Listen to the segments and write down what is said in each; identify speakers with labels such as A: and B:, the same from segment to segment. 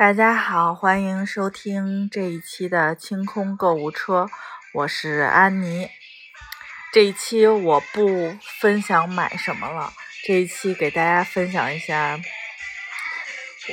A: 大家好，欢迎收听这一期的清空购物车，我是安妮。这一期我不分享买什么了，这一期给大家分享一下，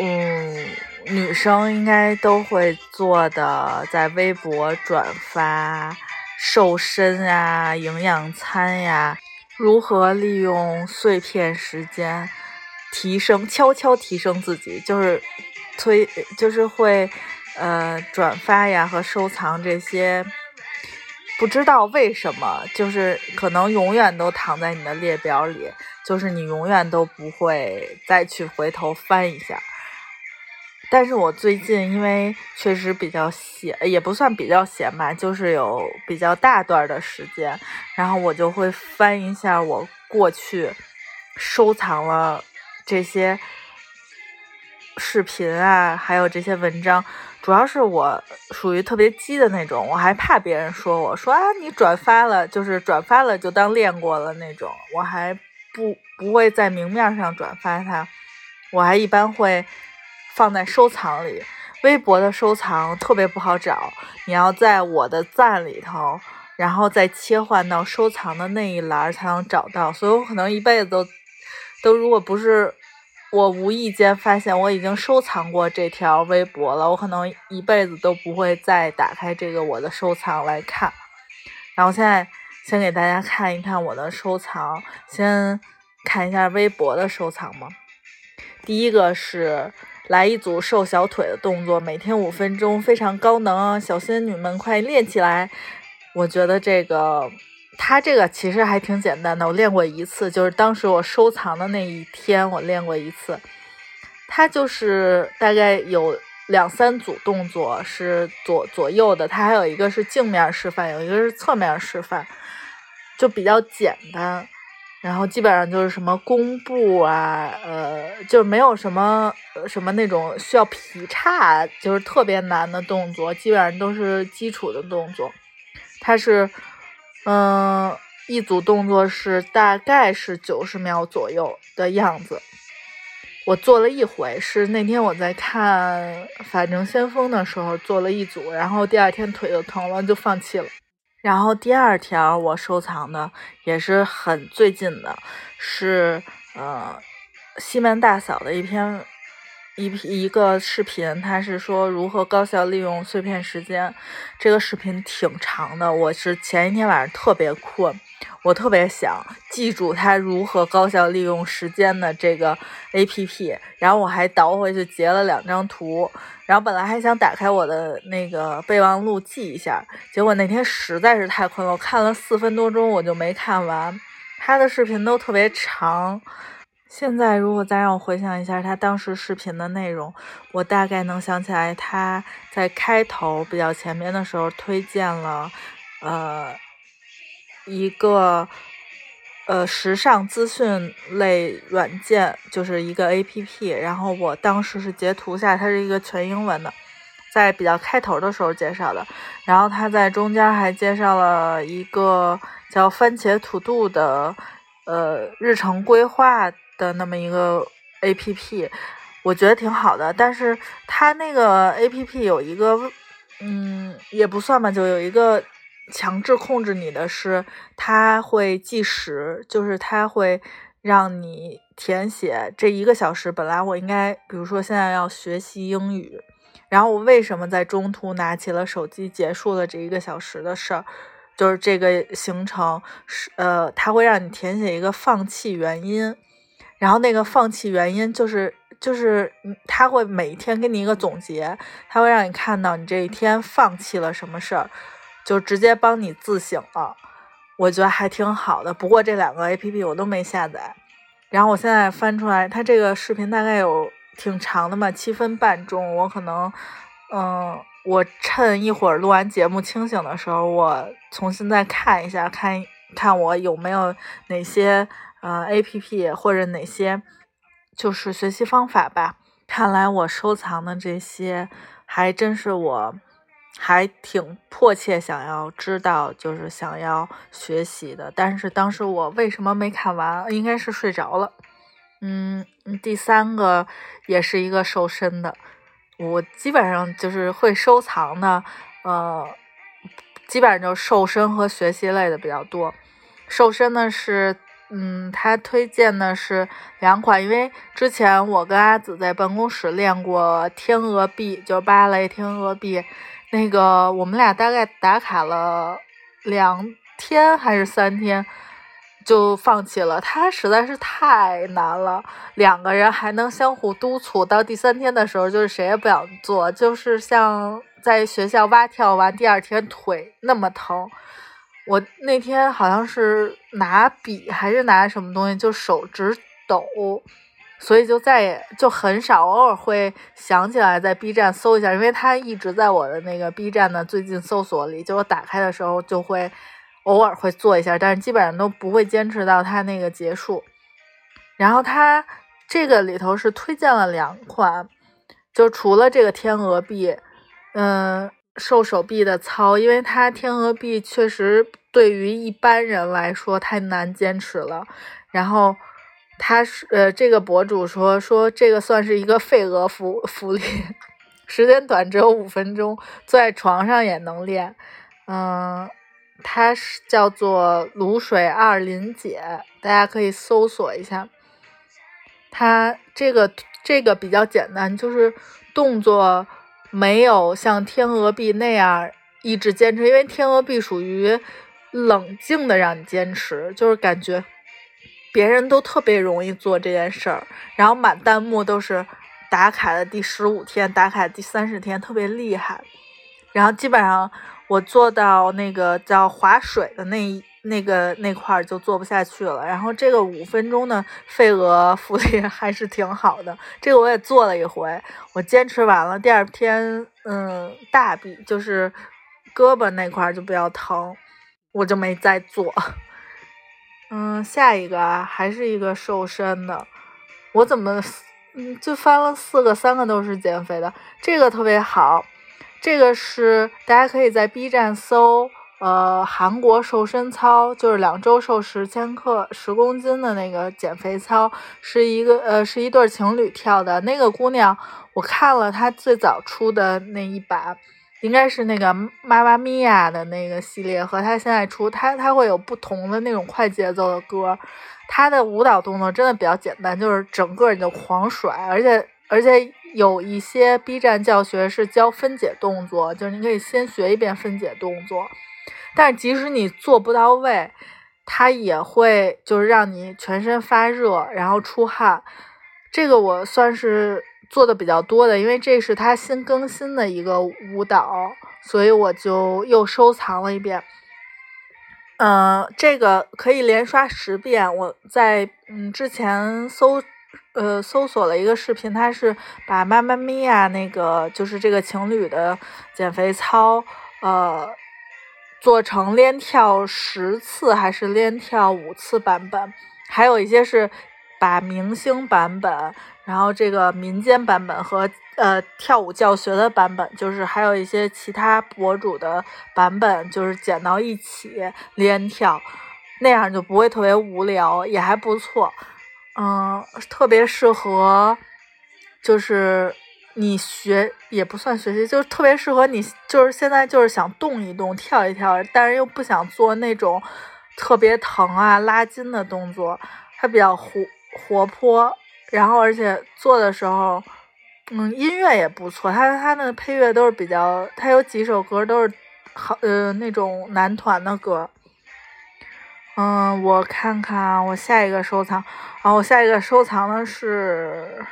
A: 嗯，女生应该都会做的，在微博转发瘦身呀、营养餐呀，如何利用碎片时间提升、悄悄提升自己，就是。推就是会，呃，转发呀和收藏这些，不知道为什么，就是可能永远都躺在你的列表里，就是你永远都不会再去回头翻一下。但是我最近因为确实比较闲，也不算比较闲吧，就是有比较大段的时间，然后我就会翻一下我过去收藏了这些。视频啊，还有这些文章，主要是我属于特别鸡的那种，我还怕别人说我说啊，你转发了就是转发了就当练过了那种，我还不不会在明面上转发它，我还一般会放在收藏里。微博的收藏特别不好找，你要在我的赞里头，然后再切换到收藏的那一栏才能找到，所以我可能一辈子都都如果不是。我无意间发现我已经收藏过这条微博了，我可能一辈子都不会再打开这个我的收藏来看。然后现在先给大家看一看我的收藏，先看一下微博的收藏嘛。第一个是来一组瘦小腿的动作，每天五分钟，非常高能，小仙女们快练起来！我觉得这个。它这个其实还挺简单的，我练过一次，就是当时我收藏的那一天，我练过一次。它就是大概有两三组动作是左左右的，它还有一个是镜面示范，有一个是侧面示范，就比较简单。然后基本上就是什么弓步啊，呃，就没有什么什么那种需要劈叉，就是特别难的动作，基本上都是基础的动作。它是。嗯，一组动作是大概是九十秒左右的样子。我做了一回，是那天我在看《法证先锋》的时候做了一组，然后第二天腿就疼了，就放弃了。然后第二条我收藏的也是很最近的，是呃西门大嫂的一篇。一一个视频，他是说如何高效利用碎片时间。这个视频挺长的，我是前一天晚上特别困，我特别想记住他如何高效利用时间的这个 A P P。然后我还倒回去截了两张图，然后本来还想打开我的那个备忘录记一下，结果那天实在是太困了，我看了四分多钟我就没看完。他的视频都特别长。现在如果再让我回想一下他当时视频的内容，我大概能想起来他在开头比较前面的时候推荐了，呃，一个呃时尚资讯类软件，就是一个 A P P。然后我当时是截图下，它是一个全英文的，在比较开头的时候介绍的。然后他在中间还介绍了一个叫番茄 To Do 的呃日程规划。的那么一个 A P P，我觉得挺好的，但是它那个 A P P 有一个，嗯，也不算吧，就有一个强制控制你的是，它会计时，就是它会让你填写这一个小时。本来我应该，比如说现在要学习英语，然后我为什么在中途拿起了手机，结束了这一个小时的事儿，就是这个行程是，呃，它会让你填写一个放弃原因。然后那个放弃原因就是就是他会每一天给你一个总结，他会让你看到你这一天放弃了什么事儿，就直接帮你自省了。我觉得还挺好的。不过这两个 A P P 我都没下载。然后我现在翻出来，它这个视频大概有挺长的嘛，七分半钟。我可能嗯，我趁一会儿录完节目清醒的时候，我重新再看一下，看看我有没有哪些。呃，A P P 或者哪些就是学习方法吧。看来我收藏的这些还真是我还挺迫切想要知道，就是想要学习的。但是当时我为什么没看完？应该是睡着了。嗯，第三个也是一个瘦身的，我基本上就是会收藏的，呃，基本上就瘦身和学习类的比较多。瘦身呢是，嗯，他推荐的是两款，因为之前我跟阿紫在办公室练过天鹅臂，就芭蕾天鹅臂，那个我们俩大概打卡了两天还是三天。就放弃了，它实在是太难了。两个人还能相互督促，到第三天的时候，就是谁也不想做，就是像在学校蛙跳完第二天腿那么疼。我那天好像是拿笔还是拿什么东西，就手直抖，所以就再也就很少，偶尔会想起来在 B 站搜一下，因为它一直在我的那个 B 站的最近搜索里，就我打开的时候就会。偶尔会做一下，但是基本上都不会坚持到它那个结束。然后它这个里头是推荐了两款，就除了这个天鹅币，嗯，瘦手臂的操，因为它天鹅臂确实对于一般人来说太难坚持了。然后他是呃，这个博主说说这个算是一个费额福福利，时间短，只有五分钟，坐在床上也能练，嗯。它是叫做卤水二林姐，大家可以搜索一下。它这个这个比较简单，就是动作没有像天鹅臂那样一直坚持，因为天鹅臂属于冷静的让你坚持，就是感觉别人都特别容易做这件事儿，然后满弹幕都是打卡的第十五天，打卡第三十天，特别厉害，然后基本上。我做到那个叫划水的那一那个那块儿就做不下去了，然后这个五分钟的废鹅福利还是挺好的，这个我也做了一回，我坚持完了，第二天嗯大臂就是胳膊那块儿就比较疼，我就没再做。嗯，下一个还是一个瘦身的，我怎么嗯就翻了四个，三个都是减肥的，这个特别好。这个是大家可以在 B 站搜，呃，韩国瘦身操，就是两周瘦十千克、十公斤的那个减肥操，是一个呃，是一对情侣跳的。那个姑娘，我看了她最早出的那一版，应该是那个妈妈咪呀的那个系列，和她现在出，她她会有不同的那种快节奏的歌。她的舞蹈动作真的比较简单，就是整个你就狂甩，而且而且。有一些 B 站教学是教分解动作，就是你可以先学一遍分解动作，但即使你做不到位，它也会就是让你全身发热，然后出汗。这个我算是做的比较多的，因为这是它新更新的一个舞蹈，所以我就又收藏了一遍。嗯，这个可以连刷十遍。我在嗯之前搜。呃，搜索了一个视频，它是把妈妈咪呀那个就是这个情侣的减肥操，呃，做成连跳十次还是连跳五次版本，还有一些是把明星版本，然后这个民间版本和呃跳舞教学的版本，就是还有一些其他博主的版本，就是剪到一起连跳，那样就不会特别无聊，也还不错。嗯，特别适合，就是你学也不算学习，就是特别适合你，就是现在就是想动一动、跳一跳，但是又不想做那种特别疼啊、拉筋的动作。它比较活活泼，然后而且做的时候，嗯，音乐也不错。它它的配乐都是比较，它有几首歌都是好呃那种男团的歌。嗯，我看看我下一个收藏，啊，我下一个收藏的是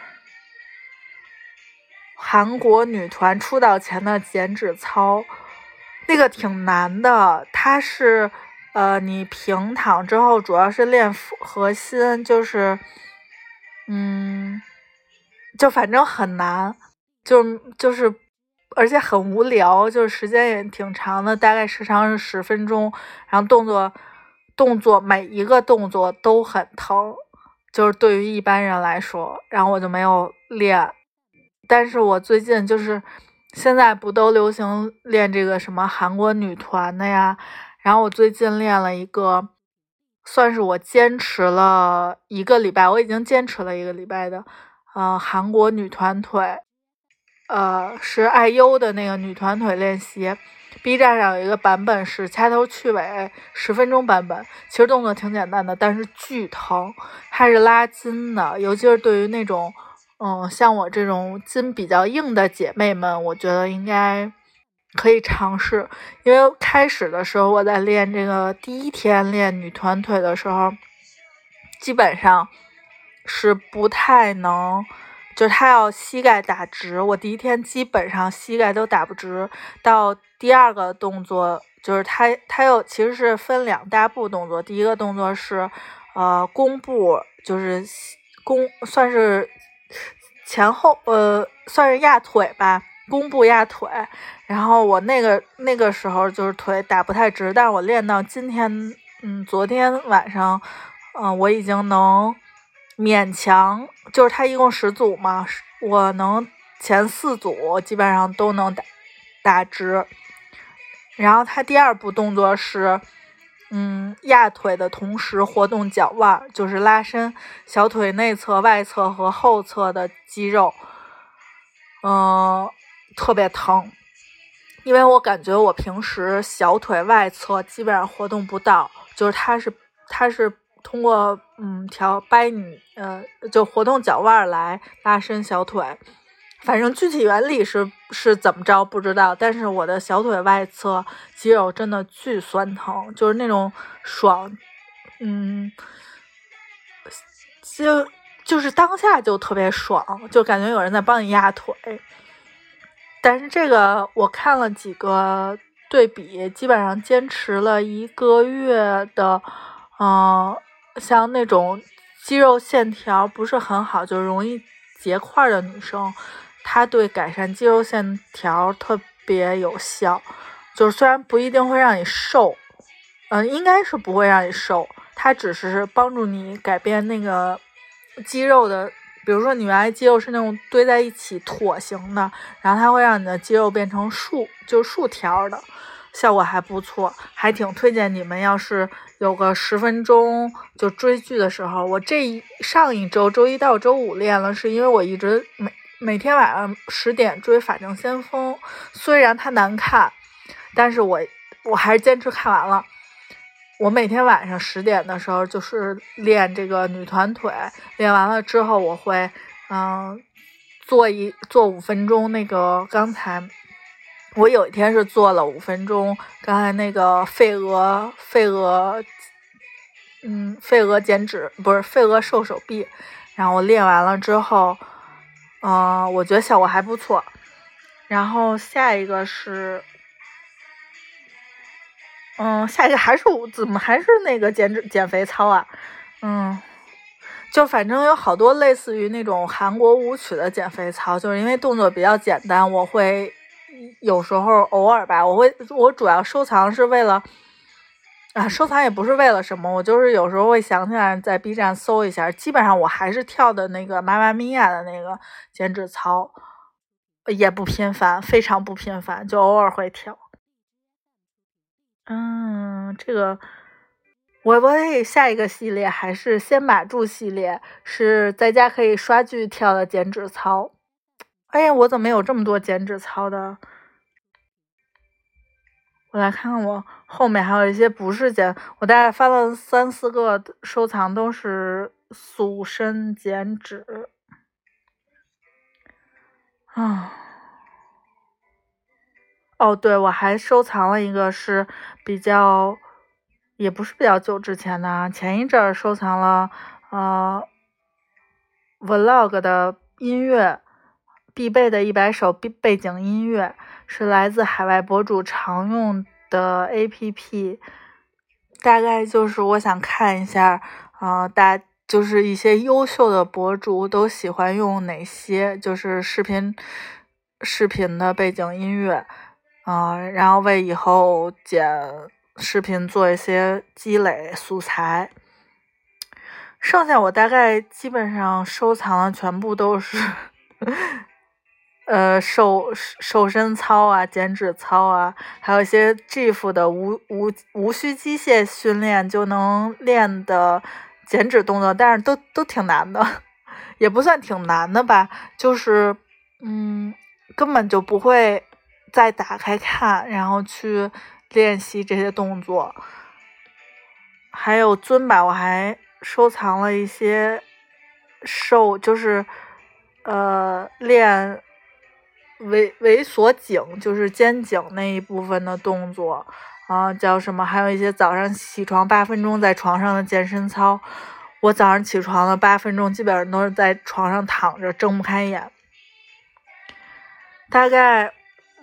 A: 韩国女团出道前的减脂操，那个挺难的。它是呃，你平躺之后，主要是练核心，就是嗯，就反正很难，就就是，而且很无聊，就是时间也挺长的，大概时长是十分钟，然后动作。动作每一个动作都很疼，就是对于一般人来说，然后我就没有练。但是我最近就是现在不都流行练这个什么韩国女团的呀？然后我最近练了一个，算是我坚持了一个礼拜，我已经坚持了一个礼拜的，呃，韩国女团腿。呃，是爱优的那个女团腿练习。B 站上有一个版本是掐头去尾十分钟版本，其实动作挺简单的，但是巨疼，它是拉筋的，尤其是对于那种，嗯，像我这种筋比较硬的姐妹们，我觉得应该可以尝试。因为开始的时候我在练这个第一天练女团腿的时候，基本上是不太能。就是她要膝盖打直，我第一天基本上膝盖都打不直。到第二个动作，就是她她又其实是分两大步动作。第一个动作是，呃，弓步，就是弓算是前后，呃，算是压腿吧，弓步压腿。然后我那个那个时候就是腿打不太直，但是我练到今天，嗯，昨天晚上，嗯，我已经能。勉强就是他一共十组嘛，我能前四组基本上都能打打直。然后他第二步动作是，嗯，压腿的同时活动脚腕，就是拉伸小腿内侧、外侧和后侧的肌肉，嗯，特别疼，因为我感觉我平时小腿外侧基本上活动不到，就是它是它是。通过嗯调掰你呃就活动脚腕来拉伸小腿，反正具体原理是是怎么着不知道，但是我的小腿外侧肌肉真的巨酸疼，就是那种爽，嗯，就就是当下就特别爽，就感觉有人在帮你压腿。但是这个我看了几个对比，基本上坚持了一个月的，嗯。像那种肌肉线条不是很好，就容易结块的女生，它对改善肌肉线条特别有效。就是虽然不一定会让你瘦，嗯，应该是不会让你瘦，它只是帮助你改变那个肌肉的。比如说你原来肌肉是那种堆在一起椭形的，然后它会让你的肌肉变成竖，就竖条的。效果还不错，还挺推荐你们。要是有个十分钟就追剧的时候，我这一上一周周一到周五练了，是因为我一直没每天晚上十点追《法证先锋》，虽然它难看，但是我我还是坚持看完了。我每天晚上十点的时候就是练这个女团腿，练完了之后我会嗯做一做五分钟那个刚才。我有一天是做了五分钟，刚才那个废额废额，嗯，废额减脂不是废额瘦手臂，然后我练完了之后，啊，我觉得效果还不错。然后下一个是，嗯，下一个还是怎么还是那个减脂减肥操啊？嗯，就反正有好多类似于那种韩国舞曲的减肥操，就是因为动作比较简单，我会。有时候偶尔吧，我会我主要收藏是为了啊，收藏也不是为了什么，我就是有时候会想起来在 B 站搜一下。基本上我还是跳的那个妈妈咪呀的那个减脂操，也不频繁，非常不频繁，就偶尔会跳。嗯，这个我我下一个系列还是先把住系列，是在家可以刷剧跳的减脂操。哎呀，我怎么有这么多减脂操的？我来看看，我后面还有一些不是剪，我大概翻了三四个收藏，都是塑身减脂。啊，哦，对，我还收藏了一个是比较，也不是比较久之前的，前一阵儿收藏了，呃，vlog 的音乐。必备的一百首背背景音乐是来自海外博主常用的 A P P，大概就是我想看一下，呃，大就是一些优秀的博主都喜欢用哪些就是视频视频的背景音乐，啊，然后为以后剪视频做一些积累素材。剩下我大概基本上收藏的全部都是。呃，瘦瘦身操啊，减脂操啊，还有一些 GIF 的无无无需机械训练就能练的减脂动作，但是都都挺难的，也不算挺难的吧，就是嗯，根本就不会再打开看，然后去练习这些动作。还有尊吧，我还收藏了一些瘦，就是呃练猥猥琐颈，就是肩颈那一部分的动作啊，叫什么？还有一些早上起床八分钟在床上的健身操。我早上起床了八分钟，基本上都是在床上躺着，睁不开眼。大概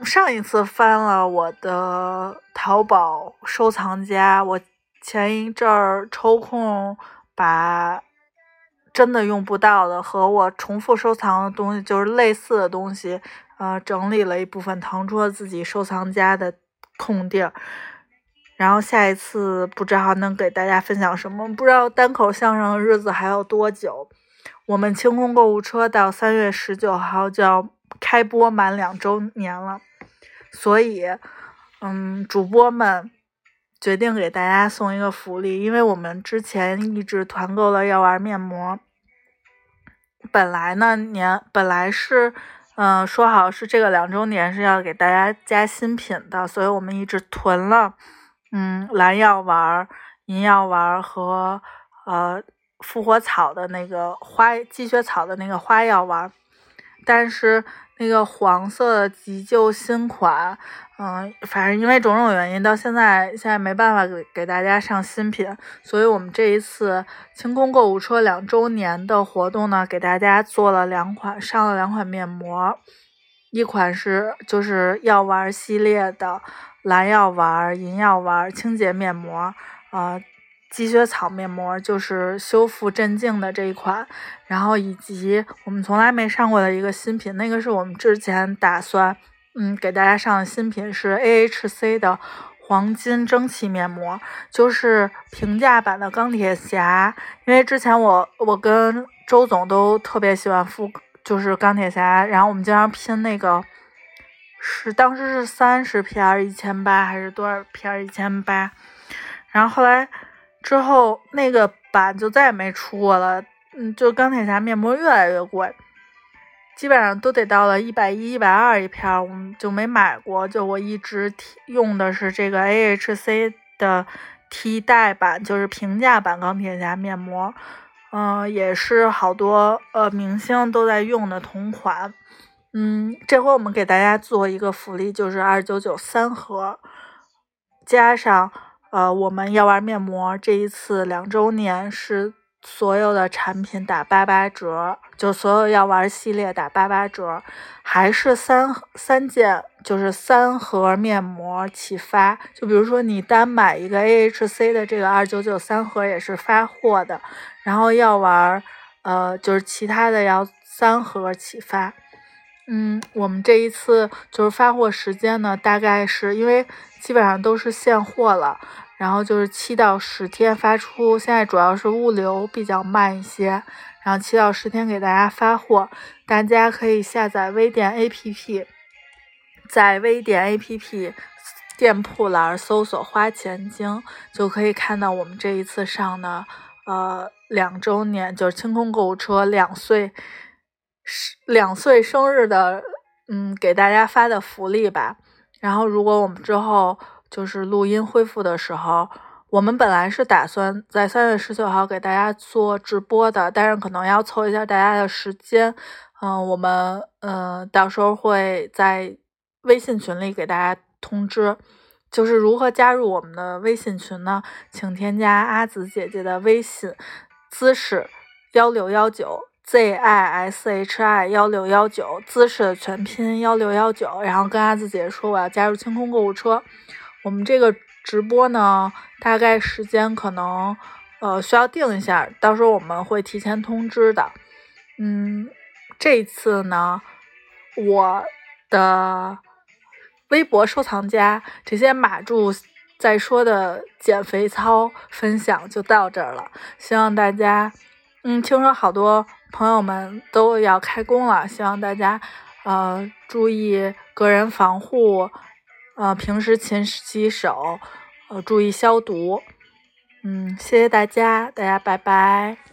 A: 上一次翻了我的淘宝收藏夹，我前一阵儿抽空把真的用不到的和我重复收藏的东西，就是类似的东西，呃，整理了一部分，腾出了自己收藏家的空地儿。然后下一次不知道能给大家分享什么，不知道单口相声的日子还有多久。我们清空购物车到三月十九号就要开播满两周年了，所以，嗯，主播们决定给大家送一个福利，因为我们之前一直团购了药丸面膜，本来呢年本来是，嗯，说好是这个两周年是要给大家加新品的，所以我们一直囤了。嗯，蓝药丸、银药丸和呃复活草的那个花积雪草的那个花药丸，但是那个黄色的急救新款，嗯，反正因为种种原因，到现在现在没办法给给大家上新品，所以我们这一次清空购物车两周年的活动呢，给大家做了两款，上了两款面膜，一款是就是药丸系列的。蓝药丸、银药丸清洁面膜，呃，积雪草面膜就是修复镇静的这一款，然后以及我们从来没上过的一个新品，那个是我们之前打算嗯给大家上的新品是 AHC 的黄金蒸汽面膜，就是平价版的钢铁侠，因为之前我我跟周总都特别喜欢敷就是钢铁侠，然后我们经常拼那个。是当时是三十片一千八还是多少片一千八？然后后来之后那个版就再也没出过了。嗯，就钢铁侠面膜越来越贵，基本上都得到了一百一、一百二一片，我们就没买过。就我一直用的是这个 AHC 的替代版，就是平价版钢铁侠面膜。嗯，也是好多呃明星都在用的同款。嗯，这回我们给大家做一个福利，就是二九九三盒，加上呃我们药丸面膜，这一次两周年是所有的产品打八八折，就所有药丸系列打八八折，还是三三件，就是三盒面膜起发。就比如说你单买一个 AHC 的这个二九九三盒也是发货的，然后药丸呃就是其他的要三盒起发。嗯，我们这一次就是发货时间呢，大概是因为基本上都是现货了，然后就是七到十天发出。现在主要是物流比较慢一些，然后七到十天给大家发货。大家可以下载微店 APP，在微店 APP 店铺栏搜索“花钱精”，就可以看到我们这一次上的呃两周年，就是清空购物车两岁。两岁生日的，嗯，给大家发的福利吧。然后，如果我们之后就是录音恢复的时候，我们本来是打算在三月十九号给大家做直播的，但是可能要凑一下大家的时间。嗯，我们嗯，到时候会在微信群里给大家通知，就是如何加入我们的微信群呢？请添加阿紫姐姐的微信，姿势幺六幺九。Z i s h i 幺六幺九姿势的全拼幺六幺九，然后跟阿紫姐说我要加入清空购物车。我们这个直播呢，大概时间可能呃需要定一下，到时候我们会提前通知的。嗯，这次呢，我的微博收藏夹这些码住在说的减肥操分享就到这儿了，希望大家嗯，听说好多。朋友们都要开工了，希望大家呃注意个人防护，呃平时勤洗手，呃注意消毒。嗯，谢谢大家，大家拜拜。